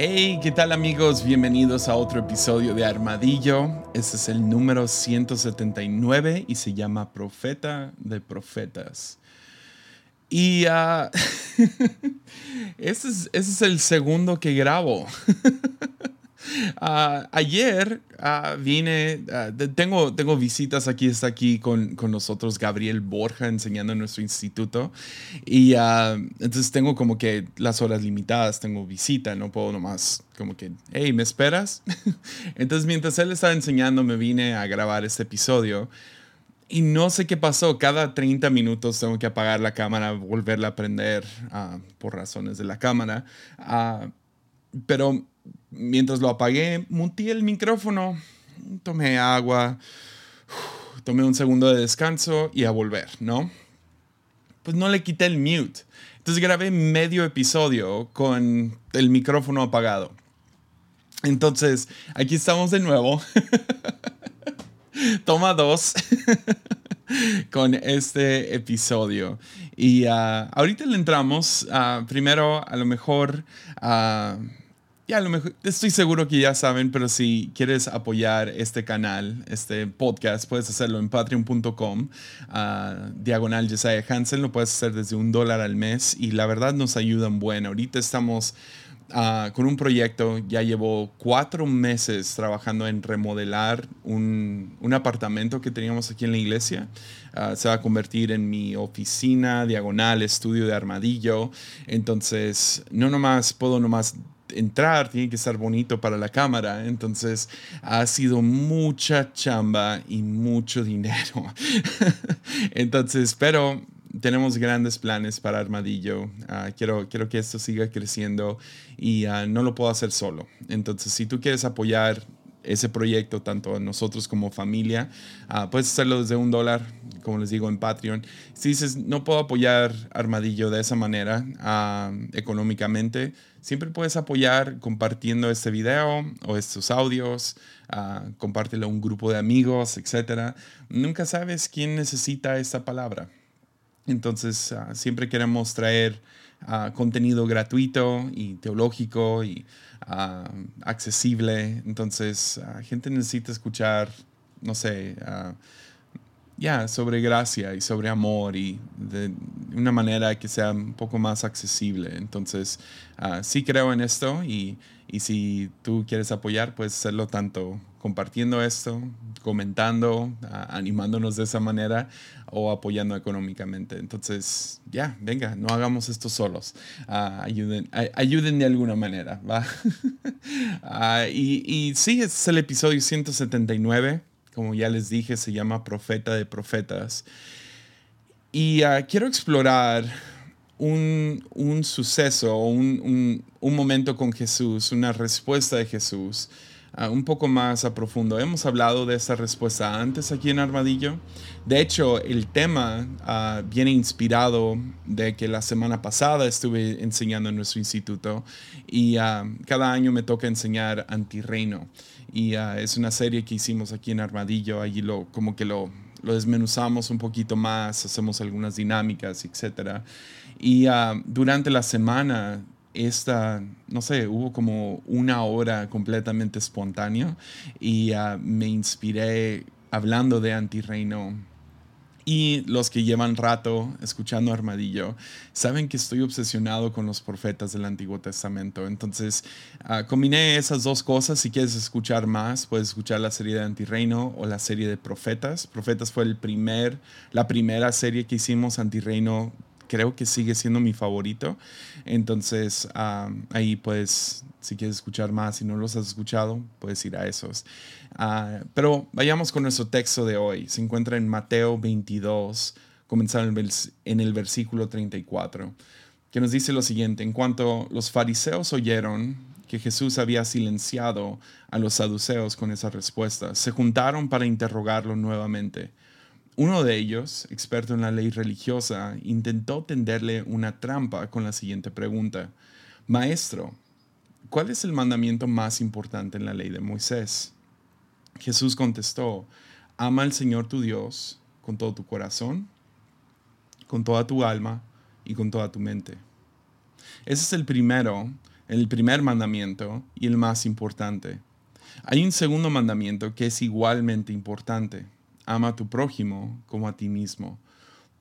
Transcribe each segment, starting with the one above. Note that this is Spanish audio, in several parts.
Hey, ¿qué tal amigos? Bienvenidos a otro episodio de Armadillo. Este es el número 179 y se llama Profeta de Profetas. Y ese, es, ese es el segundo que grabo. Uh, ayer uh, vine, uh, tengo, tengo visitas aquí, está aquí con, con, nosotros Gabriel Borja enseñando en nuestro instituto y entonces tengo como que las horas limitadas, tengo visita, no puedo nomás como que, hey, ¿me esperas? entonces mientras él estaba enseñando me vine a grabar este episodio. Y no sé qué pasó, cada 30 minutos tengo que apagar la cámara, volverla a prender por razones de la cámara. pero mientras lo apagué, muteé el micrófono, tomé agua, tomé un segundo de descanso y a volver, ¿no? Pues no le quité el mute. Entonces grabé medio episodio con el micrófono apagado. Entonces, aquí estamos de nuevo. Toma dos con este episodio. Y ah, ahorita le entramos. Uh, primero, a lo mejor uh, ya, lo mejor, estoy seguro que ya saben, pero si quieres apoyar este canal, este podcast, puedes hacerlo en patreon.com, uh, diagonal Jesiah Hansen, lo puedes hacer desde un dólar al mes y la verdad nos ayudan bueno. Ahorita estamos uh, con un proyecto, ya llevo cuatro meses trabajando en remodelar un, un apartamento que teníamos aquí en la iglesia. Uh, se va a convertir en mi oficina, diagonal, estudio de armadillo. Entonces, no nomás puedo nomás entrar, tiene que estar bonito para la cámara. Entonces ha sido mucha chamba y mucho dinero. Entonces, pero tenemos grandes planes para Armadillo. Ah, quiero, quiero que esto siga creciendo y uh, no lo puedo hacer solo. Entonces, si tú quieres apoyar ese proyecto, tanto a nosotros como familia, uh, puedes hacerlo desde un dólar, como les digo, en Patreon. Si dices, no puedo apoyar Armadillo de esa manera económicamente, Siempre puedes apoyar compartiendo este video o estos audios, uh, compártelo a un grupo de amigos, etc. Nunca sabes quién necesita esta palabra. Entonces, ah, siempre queremos traer ah, contenido gratuito y teológico y accesible. Entonces, gente necesita escuchar, no sé, ya, sobre gracia y sobre amor y de una manera que sea un poco más accesible. Entonces, uh, sí creo en esto y, y, si tú quieres apoyar, puedes hacerlo tanto compartiendo esto, comentando, ah, animándonos de esa manera o apoyando económicamente. Entonces, ya, venga, no hagamos esto solos. Uh, ayuden, ayuden de alguna manera, ¿va? y, y sí, es el episodio 179 como ya les dije, se llama Profeta de Profetas. Y ah, quiero explorar un, un suceso, un, un, momento con Jesús, una respuesta de Jesús, uh, un poco más a profundo. Hemos hablado de esa respuesta antes aquí en Armadillo. De hecho, el tema uh, viene inspirado de que la semana pasada estuve enseñando en nuestro instituto y cada año me toca enseñar antirreino y ah, es una serie que hicimos aquí en Armadillo, allí lo, como que lo, desmenuzamos un poquito más, hacemos algunas dinámicas, etc. Y ah, durante la semana, esta, no sé, hubo como una hora completamente espontánea y ah, me inspiré hablando de antirreino y los que llevan rato escuchando Armadillo saben que estoy obsesionado con los profetas del Antiguo Testamento. Entonces, uh, combiné esas dos cosas. Si quieres escuchar más, puedes escuchar la serie de Antirreino o la serie de Profetas. Profetas fue el primer, la primera serie que hicimos. Antirreino creo que sigue siendo mi favorito. Entonces, ahí pues, si quieres escuchar más y no los has escuchado, puedes ir a esos. Ah, pero vayamos con nuestro texto de hoy. Se encuentra en Mateo 22, comenzando en el versículo 34, que nos dice lo siguiente. En cuanto los fariseos oyeron que Jesús había silenciado a los saduceos con esa respuesta, se juntaron para interrogarlo nuevamente. Uno de ellos, experto en la ley religiosa, intentó tenderle una trampa con la siguiente pregunta. Maestro, ¿cuál es el mandamiento más importante en la ley de Moisés? Jesús contestó, ama al Señor tu Dios con todo tu corazón, con toda tu alma y con toda tu mente. Ese es el primero el primer mandamiento y el más importante. Hay un segundo mandamiento que es igualmente importante. Ama a tu prójimo como a ti mismo.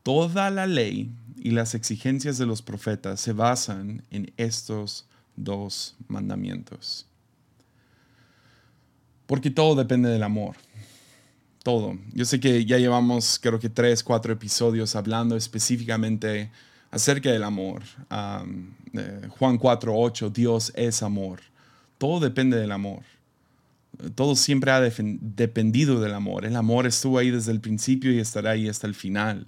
Toda la ley y las exigencias de los profetas se basan en estos dos mandamientos. Porque todo depende del amor. Todo. Yo sé que ya llevamos creo que tres, cuatro episodios hablando específicamente acerca del amor. Juan 4, 8, Dios es amor. Todo depende del amor. Todo siempre ha dependido del amor. El amor estuvo ahí desde el principio y estará ahí hasta el final.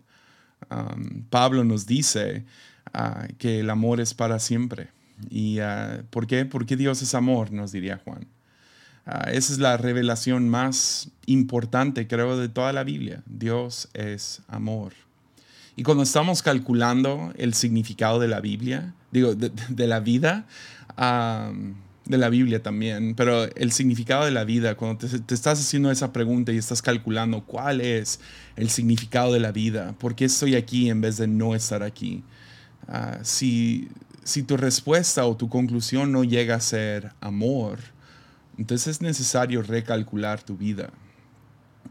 Pablo nos dice ah, que el amor es para siempre. ¿Y uh, por qué? Porque Dios es amor, nos diría Juan. Ah, esa es la revelación más importante, creo, de toda la Biblia. Dios es amor. Y cuando estamos calculando el significado de la Biblia, digo, de, la vida, de la Biblia también, pero el significado de la vida, cuando te, estás haciendo esa pregunta y estás calculando cuál es el significado de la vida, por qué estoy aquí en vez de no estar aquí, ah, si, si tu respuesta o tu conclusión no llega a ser amor, entonces es necesario recalcular tu vida,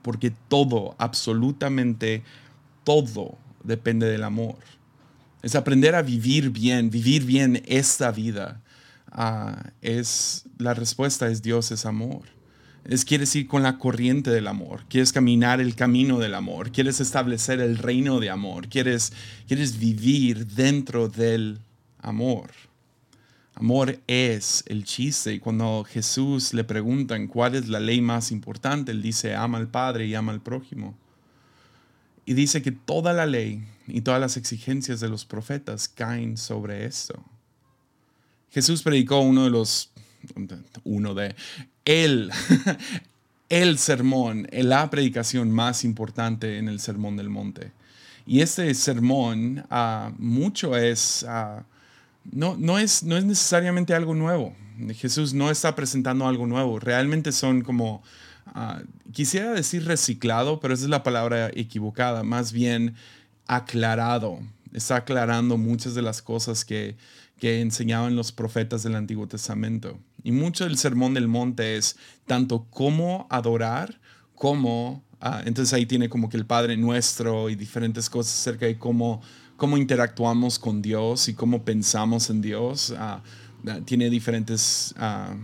porque todo, absolutamente todo, depende del amor. Es aprender a vivir bien, vivir bien esta vida. Es la respuesta es Dios es amor. Es quieres ir con la corriente del amor, quieres caminar el camino del amor, quieres establecer el reino de amor, quieres, quieres vivir dentro del amor. Amor es el chiste. Y cuando Jesús le preguntan cuál es la ley más importante, él dice, ama al Padre y ama al prójimo. Y dice que toda la ley y todas las exigencias de los profetas caen sobre esto. Jesús predicó uno de los, uno de, el, el sermón, la predicación más importante en el Sermón del Monte. Y este sermón uh, mucho es... Uh, no, no, es, no es necesariamente algo nuevo. Jesús no está presentando algo nuevo. Realmente son como, ah, quisiera decir reciclado, pero esa es la palabra equivocada. Más bien aclarado. Está aclarando muchas de las cosas que, que enseñaban los profetas del Antiguo Testamento. Y mucho del Sermón del Monte es tanto cómo adorar como... Ah, entonces ahí tiene como que el Padre Nuestro y diferentes cosas acerca de cómo cómo interactuamos con Dios y cómo pensamos en Dios. Ah, tiene diferentes ah,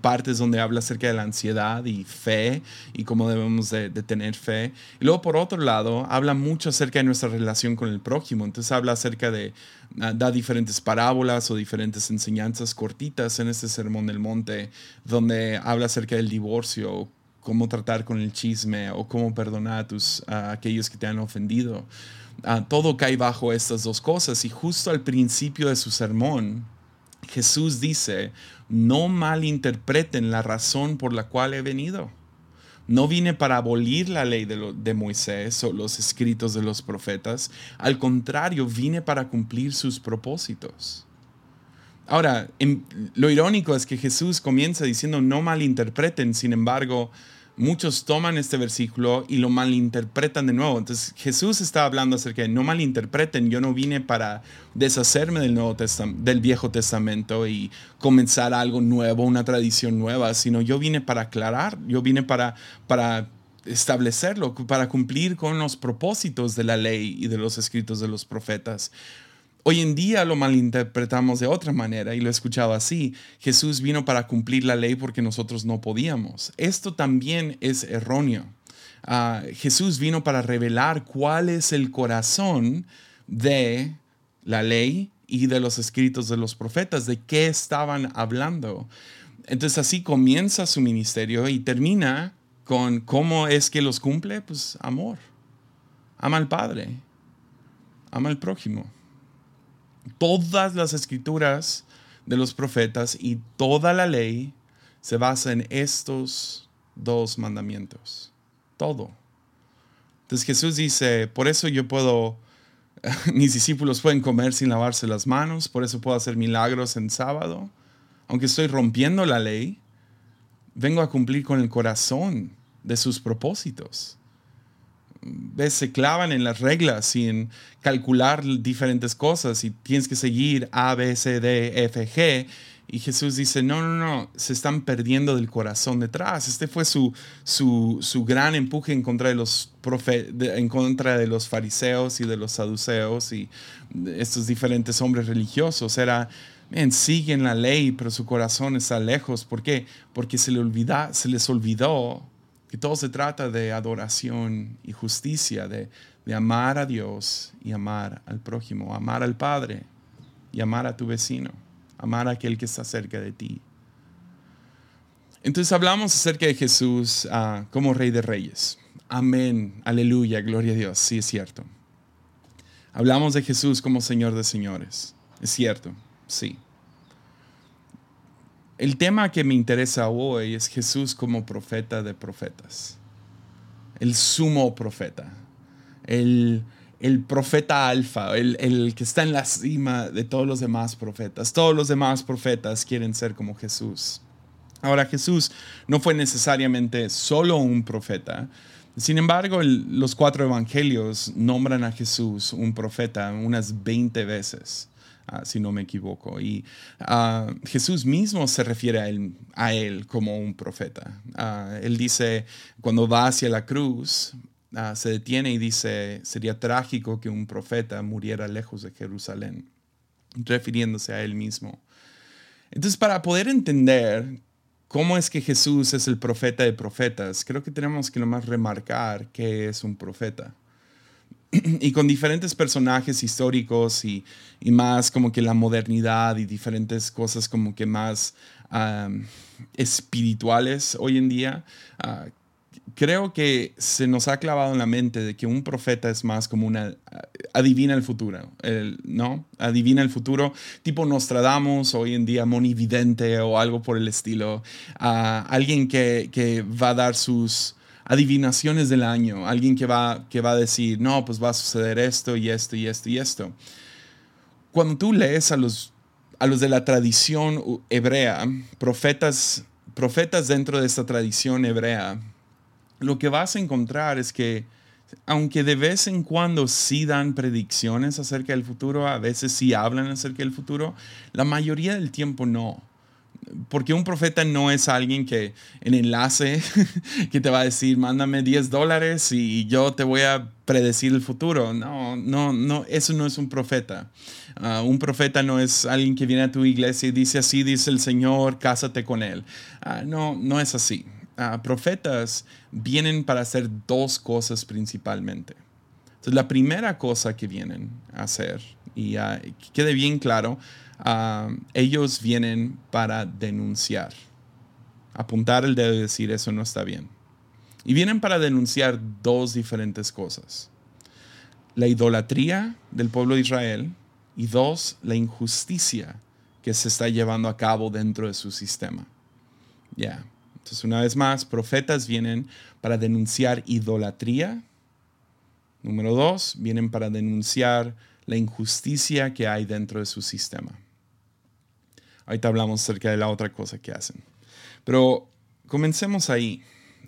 partes donde habla acerca de la ansiedad y fe y cómo debemos de, tener fe. Y luego por otro lado, habla mucho acerca de nuestra relación con el prójimo. Entonces habla acerca de, da diferentes parábolas o diferentes enseñanzas cortitas en este Sermón del Monte, donde habla acerca del divorcio, cómo tratar con el chisme o cómo perdonar a, tus, a aquellos que te han ofendido. Ah, todo cae bajo estas dos cosas. Y justo al principio de su sermón, Jesús dice, no malinterpreten la razón por la cual he venido. No vine para abolir la ley de, Moisés o los escritos de los profetas. Al contrario, vine para cumplir sus propósitos. Ahora, lo irónico es que Jesús comienza diciendo no malinterpreten, sin embargo, muchos toman este versículo y lo malinterpretan de nuevo. Entonces Jesús está hablando acerca de no malinterpreten, yo no vine para deshacerme del, nuevo del Viejo Testamento y comenzar algo nuevo, una tradición nueva, sino yo vine para aclarar, yo vine para, para establecerlo, para cumplir con los propósitos de la ley y de los escritos de los profetas. Hoy en día lo malinterpretamos de otra manera y lo he escuchado así. Jesús vino para cumplir la ley porque nosotros no podíamos. Esto también es erróneo. Ah, Jesús vino para revelar cuál es el corazón de la ley y de los escritos de los profetas, de qué estaban hablando. Entonces así comienza su ministerio y termina con cómo es que los cumple, pues amor. Ama al Padre, ama al prójimo todas las escrituras de los profetas y toda la ley se basa en estos dos mandamientos. Todo. Entonces Jesús dice, por eso yo puedo, mis discípulos pueden comer sin lavarse las manos, por eso puedo hacer milagros en sábado, aunque estoy rompiendo la ley, vengo a cumplir con el corazón de sus propósitos ves, se clavan en las reglas y en calcular diferentes cosas y tienes que seguir A, B, C, D, F, G Y Jesús dice, no, no, no, se están perdiendo del corazón detrás. Este fue su, su, su gran empuje en contra de, los en contra de los fariseos y de los saduceos y estos diferentes hombres religiosos. Era, bien, siguen la ley, pero su corazón está lejos. ¿Por qué? Porque se, le olvida, se les olvidó que todo se trata de adoración y justicia, de, de amar a Dios y amar al prójimo, amar al Padre y amar a tu vecino amar a aquel que está cerca de ti. Entonces hablamos acerca de Jesús ah, como Rey de Reyes. Amén, aleluya, gloria a Dios, sí es cierto. Hablamos de Jesús como Señor de Señores, es cierto, sí. El tema que me interesa hoy es Jesús como profeta de profetas, el sumo profeta, el, el profeta alfa, el, que está en la cima de todos los demás profetas. Todos los demás profetas quieren ser como Jesús. Ahora Jesús no fue necesariamente solo un profeta. Sin embargo, los cuatro evangelios nombran a Jesús un profeta unas 20 veces, ah, si no me equivoco. Y ah, Jesús mismo se refiere a él, a él como un profeta. Ah, él dice, cuando va hacia la cruz, se detiene y dice, sería trágico que un profeta muriera lejos de Jerusalén, refiriéndose a él mismo. Entonces, para poder entender cómo es que Jesús es el profeta de profetas, creo que tenemos que nomás remarcar qué es un profeta. Y con diferentes personajes históricos y, más como que la modernidad y diferentes cosas como que más espirituales hoy en día, uh, creo que se nos ha clavado en la mente de que un profeta es más como una adivina el futuro, ¿no? Adivina el futuro, tipo Nostradamus, hoy en día monividente o algo por el estilo. alguien que, que, va a dar sus adivinaciones del año, alguien que va, que va a decir, no, pues va a suceder esto y esto y esto y esto. Cuando tú lees a los, a los de la tradición hebrea, profetas, profetas dentro de esta tradición hebrea, lo que vas a encontrar es que aunque de vez en cuando sí dan predicciones acerca del futuro, a veces sí hablan acerca del futuro, la mayoría del tiempo no. Porque un profeta no es alguien que en enlace que te va a decir, mándame 10 dólares y yo te voy a predecir el futuro. No, no, no, eso no es un profeta. Ah, un profeta no es alguien que viene a tu iglesia y dice así, dice el Señor, cásate con él. Ah, no, no es así. Ah, profetas vienen para hacer dos cosas principalmente. Entonces, la primera cosa que vienen a hacer, y que quede bien claro, ah, ellos vienen para denunciar. Apuntar el dedo y decir eso no está bien. Y vienen para denunciar dos diferentes cosas. La idolatría del pueblo de Israel y dos, la injusticia que se está llevando a cabo dentro de su sistema. Ya. Entonces, una vez más, profetas vienen para denunciar idolatría. Número dos, vienen para denunciar la injusticia que hay dentro de su sistema. Ahorita hablamos acerca de la otra cosa que hacen. Pero comencemos ahí.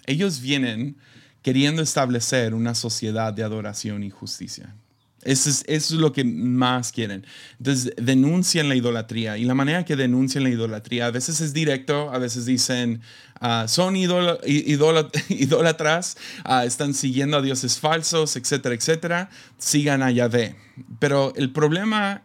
Ellos vienen queriendo establecer una sociedad de adoración y justicia. Eso es, lo que más quieren. Entonces, denuncian la idolatría. Y la manera que denuncian la idolatría, a veces es directo, a veces dicen, ah, son idólatras, ah, están siguiendo a dioses falsos, etcétera, etcétera. Sigan a Yahvé. Pero el problema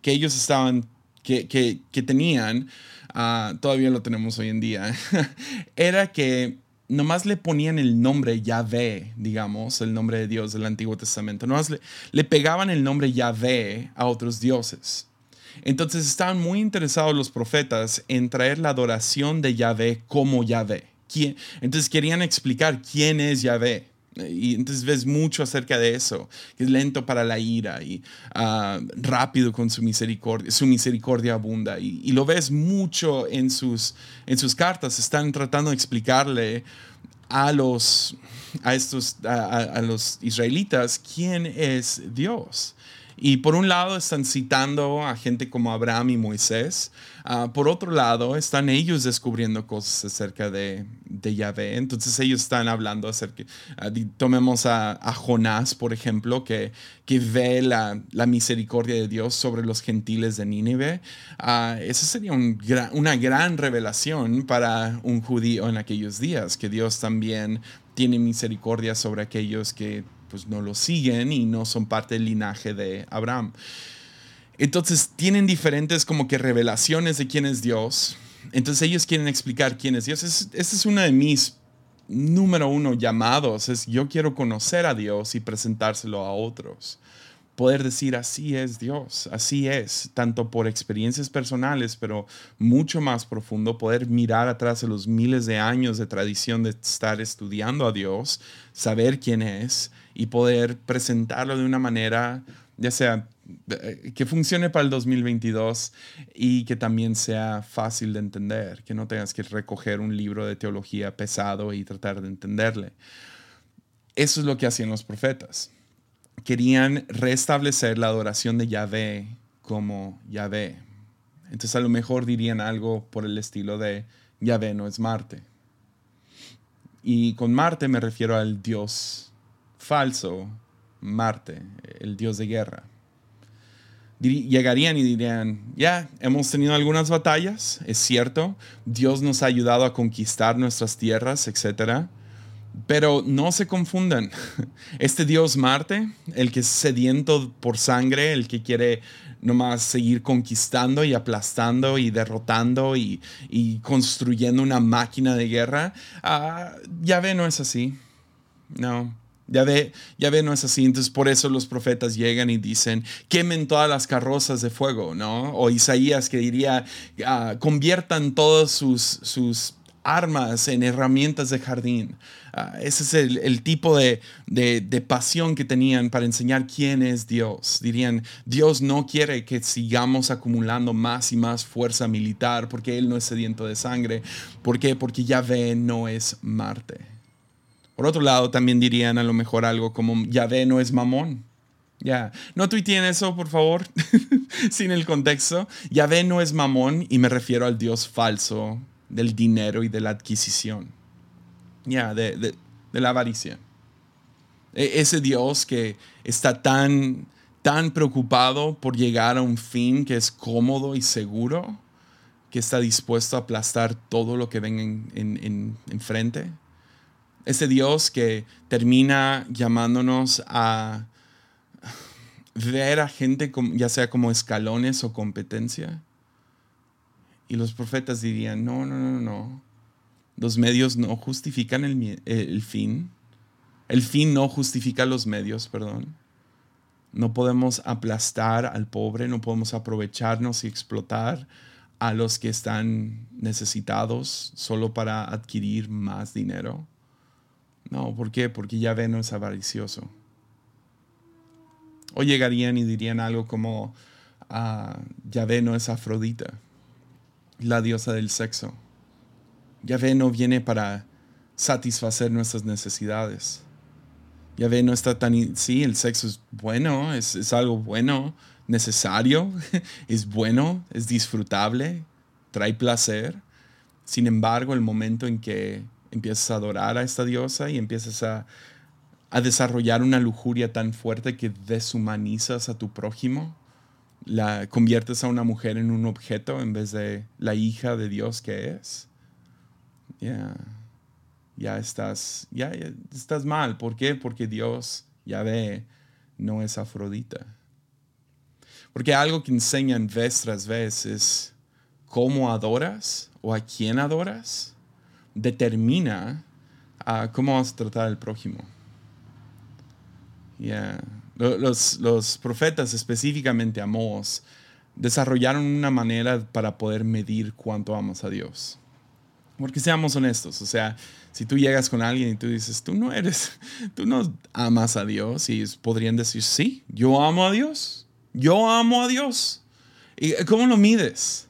que ellos estaban, que, que, tenían, ah, todavía lo tenemos hoy en día, era que nomás le ponían el nombre Yahvé, digamos, el nombre de Dios del Antiguo Testamento. Nomás le, le pegaban el nombre Yahvé a otros dioses. Entonces estaban muy interesados los profetas en traer la adoración de Yahvé como Yahvé. Entonces querían explicar quién es Yahvé. Y entonces ves mucho acerca de eso, que es lento para la ira y ah, rápido con su misericordia, su misericordia abunda. Y, lo ves mucho en sus, en sus cartas, están tratando de explicarle a los, a estos, a, los israelitas quién es Dios. Y por un lado están citando a gente como Abraham y Moisés. Ah, por otro lado están ellos descubriendo cosas acerca de, de Yahvé. Entonces ellos están hablando acerca, uh, tomemos a, Jonás, por ejemplo, que, que ve la, la, misericordia de Dios sobre los gentiles de Nínive. Uh, esa sería un una gran revelación para un judío en aquellos días, que Dios también tiene misericordia sobre aquellos que pues no lo siguen y no son parte del linaje de Abraham. Entonces tienen diferentes como que revelaciones de quién es Dios. Entonces ellos quieren explicar quién es Dios. Este es uno de mis número uno llamados. Es yo quiero conocer a Dios y presentárselo a otros. Poder decir así es Dios, así es, tanto por experiencias personales, pero mucho más profundo, poder mirar atrás de los miles de años de tradición de estar estudiando a Dios, saber quién es y poder presentarlo de una manera, ya sea que funcione para el 2022 y que también sea fácil de entender, que no tengas que recoger un libro de teología pesado y tratar de entenderle. Eso es lo que hacían los profetas. Querían restablecer la adoración de Yahvé como Yahvé. Entonces a lo mejor dirían algo por el estilo de Yahvé no es Marte. Y con Marte me refiero al Dios falso Marte, el dios de guerra. Llegarían y dirían, ya, hemos tenido algunas batallas, es cierto, Dios nos ha ayudado a conquistar nuestras tierras, etc. Pero no se confundan, este dios Marte, el que es sediento por sangre, el que quiere nomás seguir conquistando y aplastando y derrotando y, construyendo una máquina de guerra, ah, ya ve, no es así. No, ya ve, ya ve, no es así. Entonces, por eso los profetas llegan y dicen, quemen todas las carrozas de fuego, ¿no? O Isaías que diría, ah, conviertan todas sus, sus armas en herramientas de jardín. Ah, ese es el, tipo de, de, de, pasión que tenían para enseñar quién es Dios. Dirían, Dios no quiere que sigamos acumulando más y más fuerza militar porque Él no es sediento de sangre. ¿Por qué? Porque Yahvé no es Marte. Por otro lado, también dirían a lo mejor algo como Yahvé no es mamón. Ya, no tuiteen eso, por favor, sin el contexto. Yahvé no es mamón y me refiero al Dios falso del dinero y de la adquisición. Ya, de, de, la avaricia. E, ese Dios que está tan, tan preocupado por llegar a un fin que es cómodo y seguro, que está dispuesto a aplastar todo lo que venga en, ese Dios que termina llamándonos a ver a gente ya sea como escalones o competencia. Y los profetas dirían, no, no, no, no. Los medios no justifican el, el fin. El fin no justifica los medios, perdón. No podemos aplastar al pobre, no podemos aprovecharnos y explotar a los que están necesitados solo para adquirir más dinero. No, ¿por qué? Porque Yahvé no es avaricioso. O llegarían y dirían algo como, ah, Yahvé no es Afrodita, la diosa del sexo. Yahvé no viene para satisfacer nuestras necesidades. Yahvé no está tan... Sí, el sexo es bueno, es, es algo bueno, necesario, es bueno, es disfrutable, trae placer. Sin embargo, el momento en que empiezas a adorar a esta diosa y empiezas a, desarrollar una lujuria tan fuerte que deshumanizas a tu prójimo, la conviertes a una mujer en un objeto en vez de la hija de Dios que es. Ya, ya estás, ya, estás mal. ¿Por qué? Porque Dios, ya ve, no es Afrodita. Porque algo que enseñan vez tras vez es cómo adoras o a quién adoras determina uh, cómo vamos a tratar al prójimo. Los, los, profetas, específicamente Amós, desarrollaron una manera para poder medir cuánto amas a Dios. Porque seamos honestos, o sea, si tú llegas con alguien y tú dices, tú no eres, tú no amas a Dios, y podrían decir, sí, yo amo a Dios, yo amo a Dios. ¿Y cómo lo mides?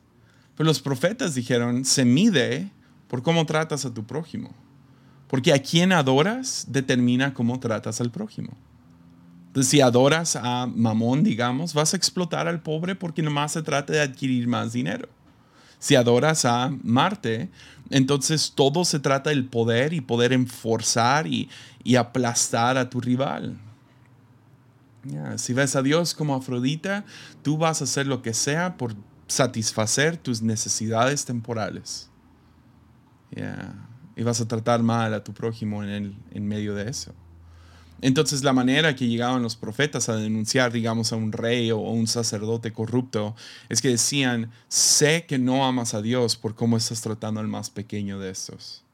Pues los profetas dijeron, se mide por cómo tratas a tu prójimo. Porque a quien adoras determina cómo tratas al prójimo. Entonces, si adoras a Mamón, digamos, vas a explotar al pobre porque nomás se trata de adquirir más dinero. Si adoras a Marte, entonces todo se trata del poder y poder enforzar y, aplastar a tu rival. si ves a Dios como Afrodita, tú vas a hacer lo que sea por satisfacer tus necesidades temporales. Y vas a tratar mal a tu prójimo en, en medio de eso. Entonces la manera que llegaban los profetas a denunciar, digamos, a un rey o un sacerdote corrupto, es que decían, sé que no amas a Dios por cómo estás tratando al más pequeño de estos.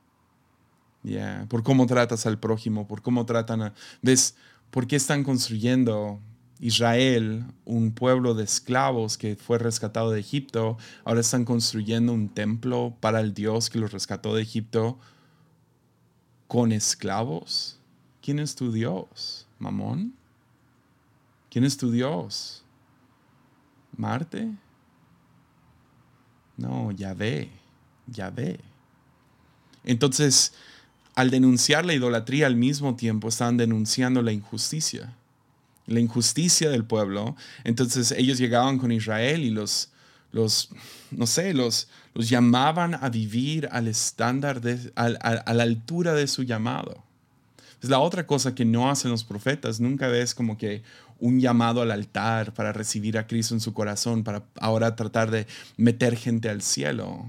Ya, por cómo tratas al prójimo, por cómo tratan a... ¿Ves? ¿Por qué están construyendo Israel, un pueblo de esclavos que fue rescatado de Egipto? Ahora están construyendo un templo para el Dios que los rescató de Egipto con esclavos. ¿Quién es tu Dios? ¿Mamón? ¿Quién es tu Dios? ¿Marte? No, Yahvé, Yahvé. Entonces, al denunciar la idolatría al mismo tiempo, estaban denunciando la injusticia, la injusticia del pueblo. Entonces ellos llegaban con Israel y los, los no sé, los, los llamaban a vivir al estándar, de, a la altura de su llamado. Es la otra cosa que no hacen los profetas. Nunca ves como que un llamado al altar para recibir a Cristo en su corazón, para ahora tratar de meter gente al cielo.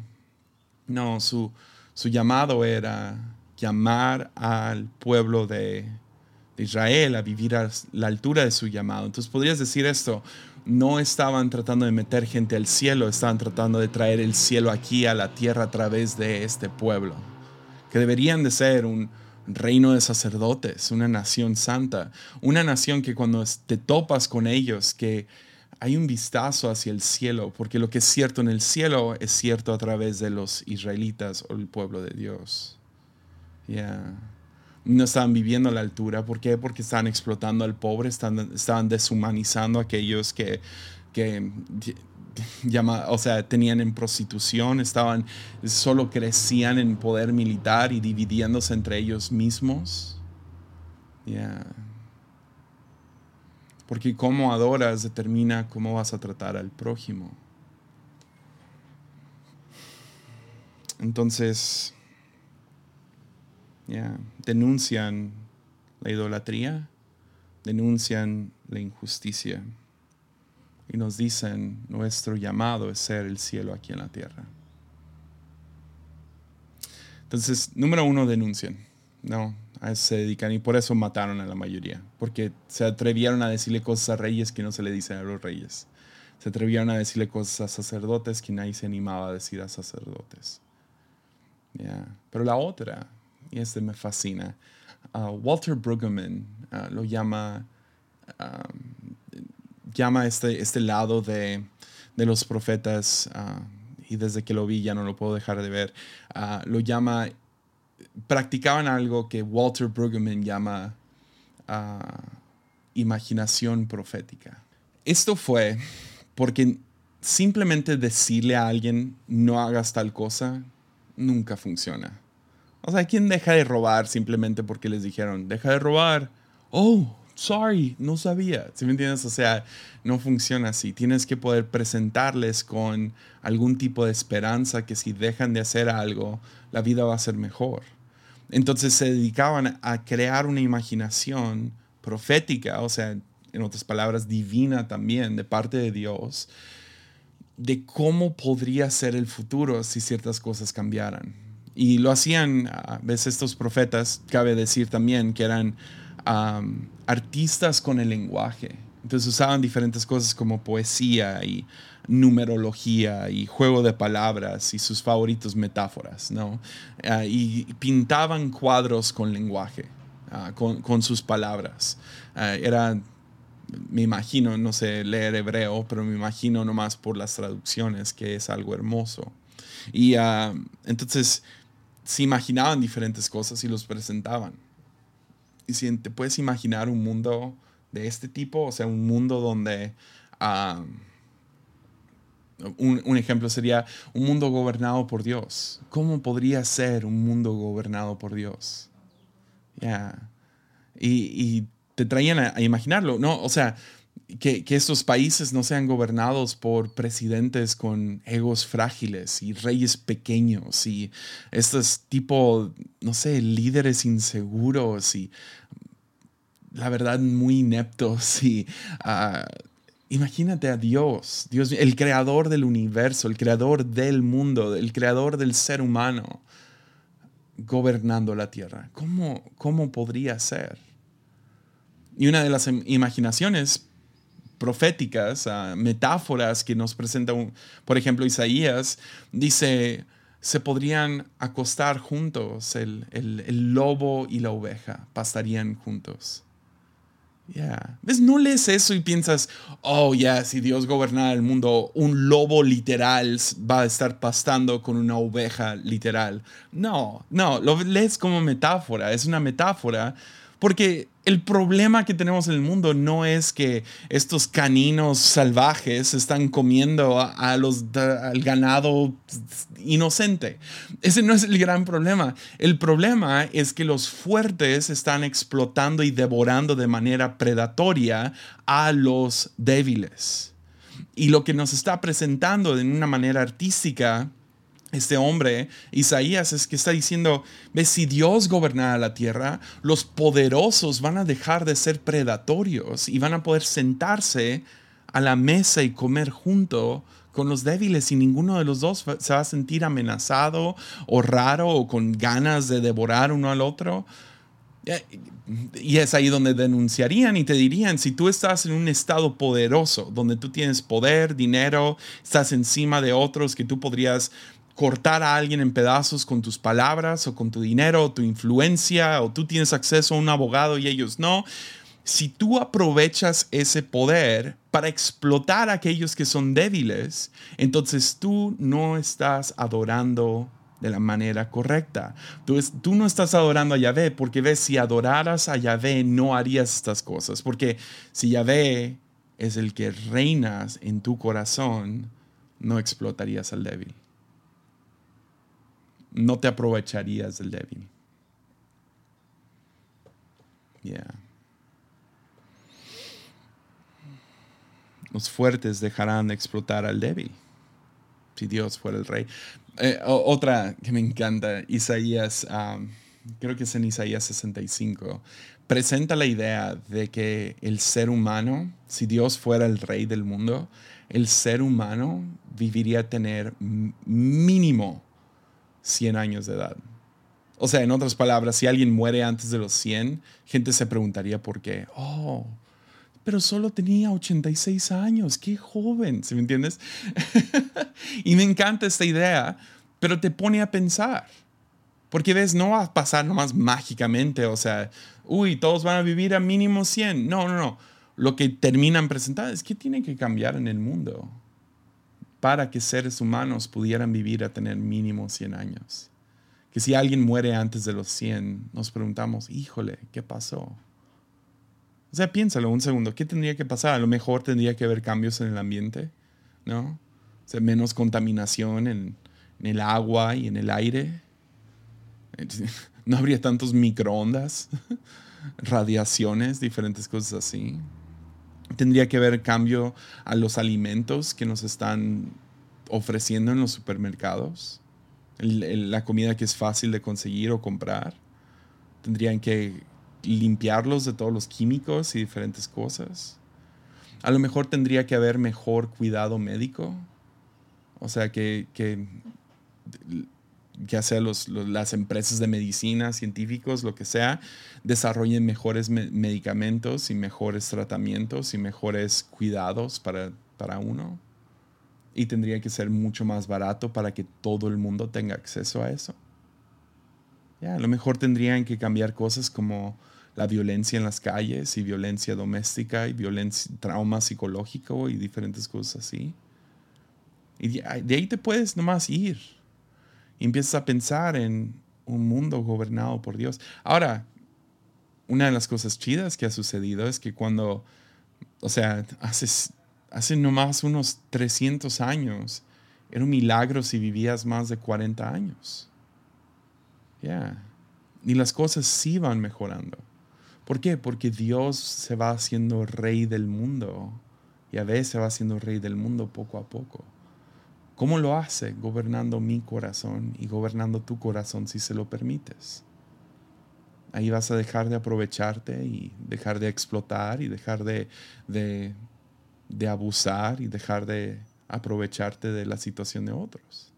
No, su, su llamado era llamar al pueblo de, Israel a vivir a la altura de su llamado. Entonces podrías decir esto, no estaban tratando de meter gente al cielo, estaban tratando de traer el cielo aquí a la tierra a través de este pueblo, que deberían de ser un, reino de sacerdotes, una nación santa, una nación que cuando te topas con ellos, que hay un vistazo hacia el cielo, porque lo que es cierto en el cielo es cierto a través de los israelitas o el pueblo de Dios. Ya. No estaban viviendo a la altura. ¿Por qué? Porque estaban explotando al pobre, estaban, estaban deshumanizando a aquellos que, que llama, o sea, tenían en prostitución, estaban, solo crecían en poder militar y dividiéndose entre ellos mismos. Porque cómo adoras determina cómo vas a tratar al prójimo. Entonces, denuncian la idolatría, denuncian la injusticia y nos dicen, nuestro llamado es ser el cielo aquí en la tierra. Entonces, número uno, denuncian. No, a eso se dedican y por eso mataron a la mayoría, porque se atrevieron a decirle cosas a reyes que no se le dicen a los reyes. Se atrevieron a decirle cosas a sacerdotes que nadie se animaba a decir a sacerdotes. Pero la otra, y este me fascina, uh, Walter Brueggemann uh, lo llama llama este, este lado de, los profetas, ah, y desde que lo vi ya no lo puedo dejar de ver, ah, lo llama, practicaban algo que Walter Brueggemann llama ah, imaginación profética. Esto fue porque simplemente decirle a alguien no hagas tal cosa nunca funciona. O sea, ¿quién deja de robar simplemente porque les dijeron, deja de robar? Oh, sorry, no sabía. ¿Sí me entiendes? O sea, no funciona así. Tienes que poder presentarles con algún tipo de esperanza que si dejan de hacer algo, la vida va a ser mejor. Entonces se dedicaban a crear una imaginación profética, o sea, en otras palabras, divina también, de parte de Dios, de cómo podría ser el futuro si ciertas cosas cambiaran. Y lo hacían a veces estos profetas, cabe decir también que eran artistas con el lenguaje. Entonces usaban diferentes cosas como poesía y numerología y juego de palabras y sus favoritos metáforas, ¿no? Ah, y pintaban cuadros con lenguaje, ah, con, sus palabras. Ah, era, me imagino, no sé leer hebreo, pero me imagino nomás por las traducciones que es algo hermoso. Y entonces se imaginaban diferentes cosas y los presentaban. Y si te puedes imaginar un mundo de este tipo, o sea, un mundo donde... un, ejemplo sería un mundo gobernado por Dios. ¿Cómo podría ser un mundo gobernado por Dios? Y, te traían a, imaginarlo, ¿no? O sea, que, que, estos países no sean gobernados por presidentes con egos frágiles y reyes pequeños y estos tipo, no sé, líderes inseguros y la verdad muy ineptos y... Uh, Imagínate a Dios, Dios, el creador del universo, el creador del mundo, el creador del ser humano, gobernando la tierra. ¿Cómo, cómo podría ser? Y una de las imaginaciones proféticas, metáforas que nos presenta, por ejemplo, Isaías, dice, se podrían acostar juntos, el, el lobo y la oveja pastarían juntos. Ya. ¿Ves? No lees eso y piensas, oh, ya, si Dios gobernara el mundo, un lobo literal va a estar pastando con una oveja literal. No, no, lo lees como metáfora, es una metáfora porque el problema que tenemos en el mundo no es que estos caninos salvajes están comiendo a, los, al ganado inocente. Ese no es el gran problema. El problema es que los fuertes están explotando y devorando de manera predatoria a los débiles. Y lo que nos está presentando de una manera artística este hombre, Isaías, es que está diciendo, ve, si Dios gobernara la tierra, los poderosos van a dejar de ser predatorios y van a poder sentarse a la mesa y comer junto con los débiles y ninguno de los dos se va a sentir amenazado o raro o con ganas de devorar uno al otro. Y es ahí donde denunciarían y te dirían, si tú estás en un estado poderoso, donde tú tienes poder, dinero, estás encima de otros que tú podrías cortar a alguien en pedazos con tus palabras o con tu dinero o tu influencia o tú tienes acceso a un abogado y ellos no. Si tú aprovechas ese poder para explotar a aquellos que son débiles, entonces tú no estás adorando de la manera correcta. Tú, tú, no estás adorando a Yahvé porque ves, si adoraras a Yahvé no harías estas cosas. Porque si Yahvé es el que reinas en tu corazón, no explotarías al débil no te aprovecharías del débil. Los fuertes dejarán de explotar al débil, si Dios fuera el rey. Eh, otra que me encanta, Isaías, creo que es en Isaías 65, presenta la idea de que el ser humano, si Dios fuera el rey del mundo, el ser humano viviría tener mínimo 100 años de edad. O sea, en otras palabras, si alguien muere antes de los 100, gente se preguntaría por qué. Oh, pero solo tenía 86 años, qué joven, ¿sí me entiendes? y me encanta esta idea, pero te pone a pensar. Porque ves, no va a pasar nomás mágicamente, o sea, uy, todos van a vivir a mínimo 100. No, no, no. Lo que terminan presentando es que tiene que cambiar en el mundo para que seres humanos pudieran vivir a tener mínimo 100 años. Que si alguien muere antes de los 100, nos preguntamos, híjole, ¿qué pasó? O sea, piénsalo un segundo, ¿qué tendría que pasar? A lo mejor tendría que haber cambios en el ambiente, ¿no? O sea, menos contaminación en, en el agua y en el aire. No habría tantos microondas, radiaciones, diferentes cosas así. Tendría que haber cambio a los alimentos que nos están ofreciendo en los supermercados, la comida que es fácil de conseguir o comprar. Tendrían que limpiarlos de todos los químicos y diferentes cosas. A lo mejor tendría que haber mejor cuidado médico. O sea, que, que ya sea las empresas de medicina, científicos, lo que sea, desarrollen mejores medicamentos y mejores tratamientos y mejores cuidados para, para uno. Y tendría que ser mucho más barato para que todo el mundo tenga acceso a eso. Ya, a lo mejor tendrían que cambiar cosas como la violencia en las calles y violencia doméstica y violencia, trauma psicológico y diferentes cosas así. Y de ahí te puedes nomás ir y empiezas a pensar en un mundo gobernado por Dios. Ahora, una de las cosas chidas que ha sucedido es que cuando, o sea, hace, hace nomás unos 300 años, era un milagro si vivías más de 40 años. Ya. Y las cosas sí van mejorando. ¿Por qué? Porque Dios se va haciendo rey del mundo. Y a veces se va haciendo rey del mundo poco a poco. ¿Cómo lo hace? Gobernando mi corazón y gobernando tu corazón si se lo permites. Ahí vas a dejar de aprovecharte y dejar de explotar y dejar de, de, de abusar y dejar de aprovecharte de la situación de otros.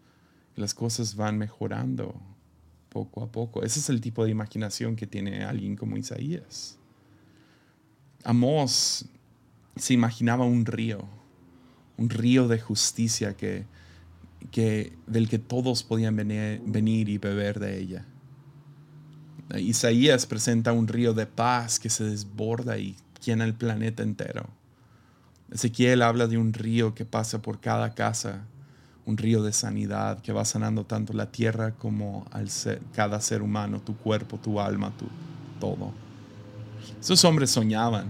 Las cosas van mejorando poco a poco. Ese es el tipo de imaginación que tiene alguien como Isaías. Amós se imaginaba un río, un río de justicia que, que, del que todos podían venir, venir y beber de ella. Isaías presenta un río de paz que se desborda y llena el planeta entero. Ezequiel habla de un río que pasa por cada casa un río de sanidad que va sanando tanto la tierra como al cada ser humano, tu cuerpo, tu alma, tu todo. Esos hombres soñaban,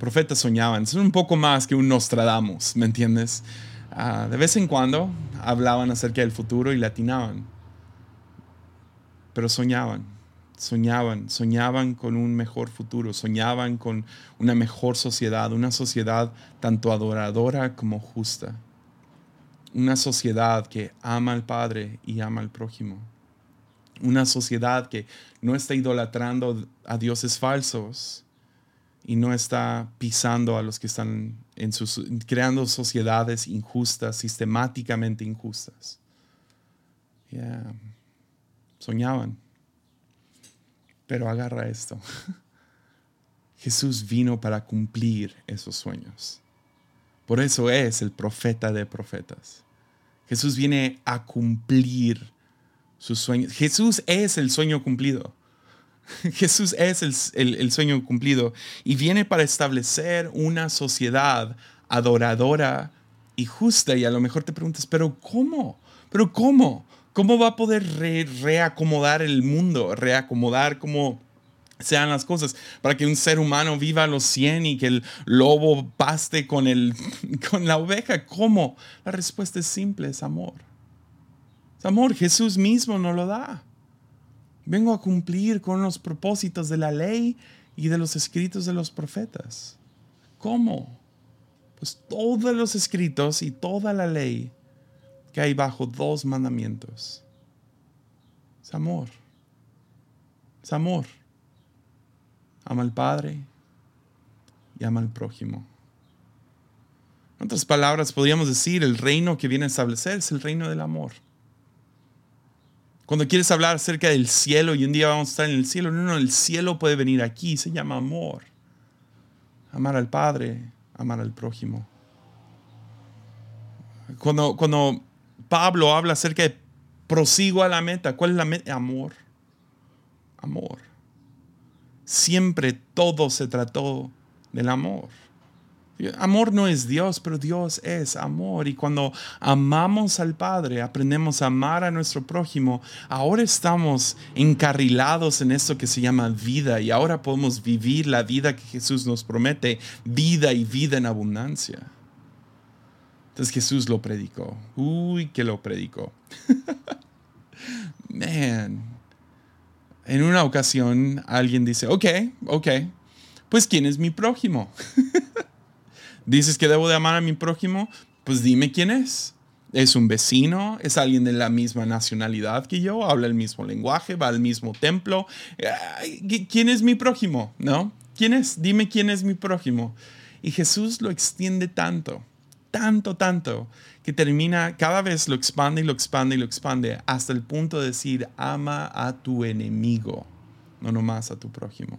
profetas soñaban, son un poco más que un Nostradamus, ¿me entiendes? Ah, de vez en cuando hablaban acerca del futuro y latinaban, pero soñaban, soñaban, soñaban con un mejor futuro, soñaban con una mejor sociedad, una sociedad tanto adoradora como justa una sociedad que ama al Padre y ama al prójimo. Una sociedad que no está idolatrando a dioses falsos y no está pisando a los que están en sus, creando sociedades injustas, sistemáticamente injustas. Soñaban. Pero agarra esto. Jesús vino para cumplir esos sueños. Por eso es el profeta de profetas. Jesús viene a cumplir sus sueños. Jesús es el sueño cumplido. Jesús es el, sueño cumplido y viene para establecer una sociedad adoradora y justa. Y a lo mejor te preguntas, pero ¿cómo? ¿Pero cómo? ¿Cómo va a poder reacomodar el mundo? Reacomodar como sean las cosas, para que un ser humano viva a los 100 y que el lobo paste con, el, con la oveja. ¿Cómo? La respuesta es simple, es amor. Es amor, Jesús mismo nos lo da. Vengo a cumplir con los propósitos de la ley y de los escritos de los profetas. ¿Cómo? Pues todos los escritos y toda la ley que hay bajo dos mandamientos. Es amor. Es amor. Ama al Padre y ama al prójimo. En otras palabras, podríamos decir, el reino que viene a establecer es el reino del amor. Cuando quieres hablar acerca del cielo y un día vamos a estar en el cielo, no, no, el cielo puede venir aquí, se llama amor. Amar al Padre, amar al prójimo. Cuando, cuando Pablo habla acerca de prosigo a la meta, ¿cuál es la meta? Amor. Amor siempre todo se trató del amor. Amor no es Dios, pero Dios es amor. Y cuando amamos al Padre, aprendemos a amar a nuestro prójimo, ahora estamos encarrilados en esto que se llama vida y ahora podemos vivir la vida que Jesús nos promete, vida y vida en abundancia. Entonces Jesús lo predicó. Uy, que lo predicó. Man, en una ocasión alguien dice, ok, ok, pues ¿quién es mi prójimo? Dices que debo de amar a mi prójimo, pues dime quién es. ¿Es un vecino? ¿Es alguien de la misma nacionalidad que yo? ¿Habla el mismo lenguaje? ¿Va al mismo templo? ¿Quién es mi prójimo? ¿No? ¿Quién es? Dime quién es mi prójimo. Y Jesús lo extiende tanto, tanto, tanto, que termina, cada vez lo expande y lo expande y lo expande hasta el punto de decir, ama a tu enemigo, no nomás a tu prójimo.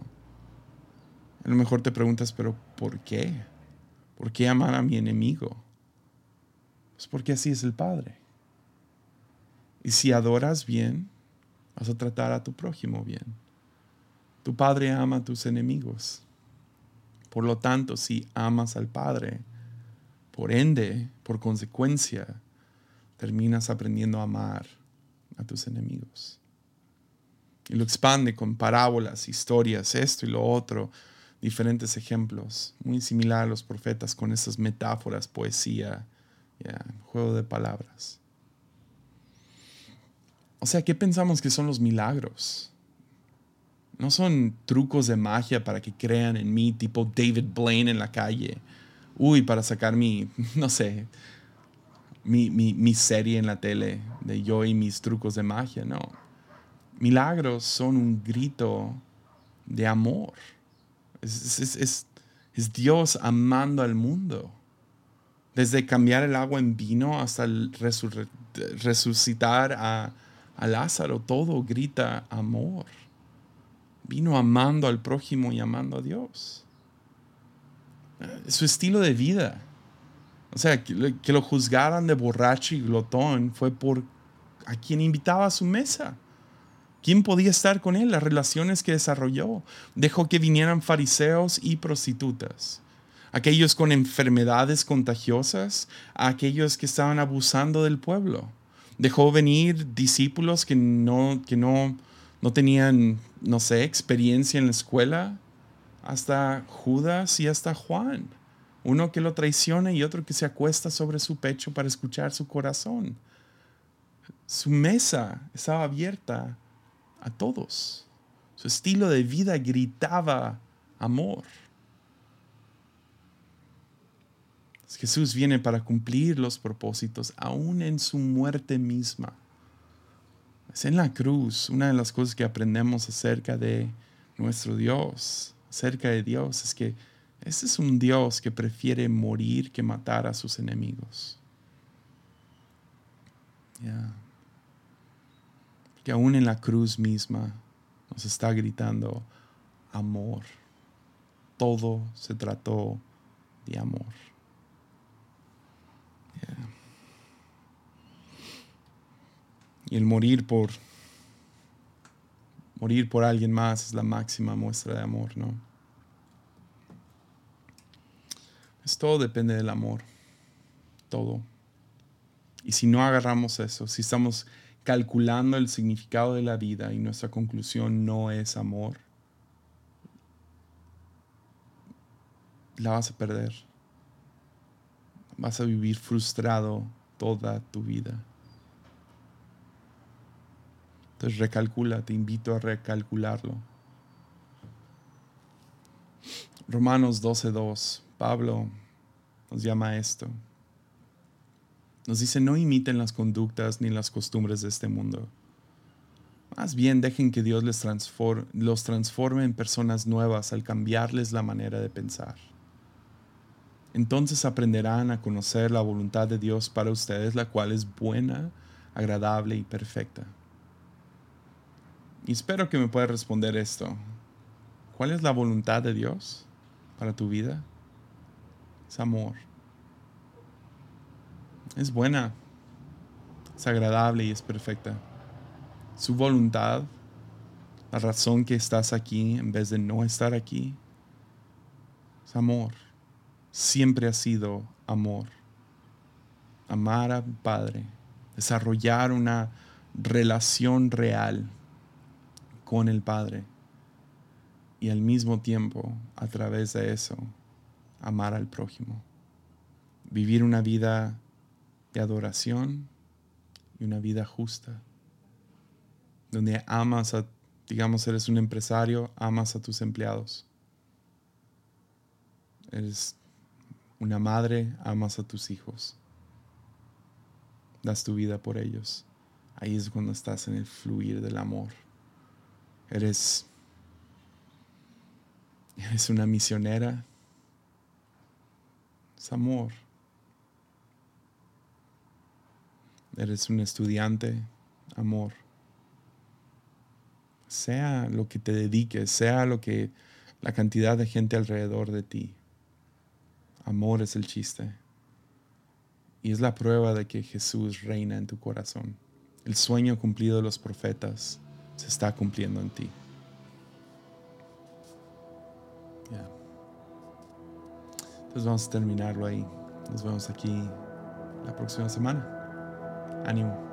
A lo mejor te preguntas, pero ¿por qué? ¿Por qué amar a mi enemigo? Pues porque así es el Padre. Y si adoras bien, vas a tratar a tu prójimo bien. Tu Padre ama a tus enemigos. Por lo tanto, si amas al Padre, por ende, por consecuencia, terminas aprendiendo a amar a tus enemigos. Y lo expande con parábolas, historias, esto y lo otro, diferentes ejemplos, muy similar a los profetas con esas metáforas, poesía, juego de palabras. O sea, ¿qué pensamos que son los milagros? No son trucos de magia para que crean en mí, tipo David Blaine en la calle. Uy, para sacar mi, no sé, mi, mi, serie en la tele de yo y mis trucos de magia. No. Milagros son un grito de amor. Es, es, es, Dios amando al mundo. Desde cambiar el agua en vino hasta resucitar a, a Lázaro, todo grita amor. Vino amando al prójimo y amando a Dios. Su estilo de vida. O sea, que, lo juzgaran de borracho y glotón fue por a quien invitaba a su mesa. ¿Quién podía estar con él? Las relaciones que desarrolló. Dejó que vinieran fariseos y prostitutas. Aquellos con enfermedades contagiosas, aquellos que estaban abusando del pueblo. Dejó venir discípulos que no, que no, no tenían, no sé, experiencia en la escuela, hasta Judas y hasta Juan. Uno que lo traiciona y otro que se acuesta sobre su pecho para escuchar su corazón. Su mesa estaba abierta a todos. Su estilo de vida gritaba amor. Jesús viene para cumplir los propósitos aún en su muerte misma. Es en la cruz una de las cosas que aprendemos acerca de nuestro Dios, acerca de Dios, es que ese es un Dios que prefiere morir que matar a sus enemigos. Que aún en la cruz misma nos está gritando amor. Todo se trató de amor. Y el morir por morir por alguien más es la máxima muestra de amor, ¿no? Es todo depende del amor. Todo. Y si no agarramos eso, si estamos calculando el significado de la vida y nuestra conclusión no es amor, la vas a perder. Vas a vivir frustrado toda tu vida. Entonces recalcula, te invito a recalcularlo. Romanos 12.2, Pablo nos llama a esto. Nos dice, no imiten las conductas ni las costumbres de este mundo. Más bien dejen que Dios les los transforme en personas nuevas al cambiarles la manera de pensar. Entonces aprenderán a conocer la voluntad de Dios para ustedes, la cual es buena, agradable y perfecta. Y espero que me pueda responder esto. ¿Cuál es la voluntad de Dios para tu vida? Es amor. Es buena, es agradable y es perfecta. Su voluntad, la razón que estás aquí en vez de no estar aquí, es amor siempre ha sido amor. Amar al Padre, desarrollar una relación real con el Padre y al mismo tiempo, a través de eso, amar al prójimo. Vivir una vida de adoración y una vida justa, donde amas a, digamos, eres un empresario, amas a tus empleados. Eres una madre, amas a tus hijos. Das tu vida por ellos. Ahí es cuando estás en el fluir del amor. Eres, eres una misionera. Es amor. Eres un estudiante. Amor. Sea lo que te dediques, sea lo que la cantidad de gente alrededor de ti Amor es el chiste. Y es la prueba de que Jesús reina en tu corazón. El sueño cumplido de los profetas se está cumpliendo en ti. Entonces vamos a terminarlo ahí. Nos vemos aquí la próxima semana. Animu.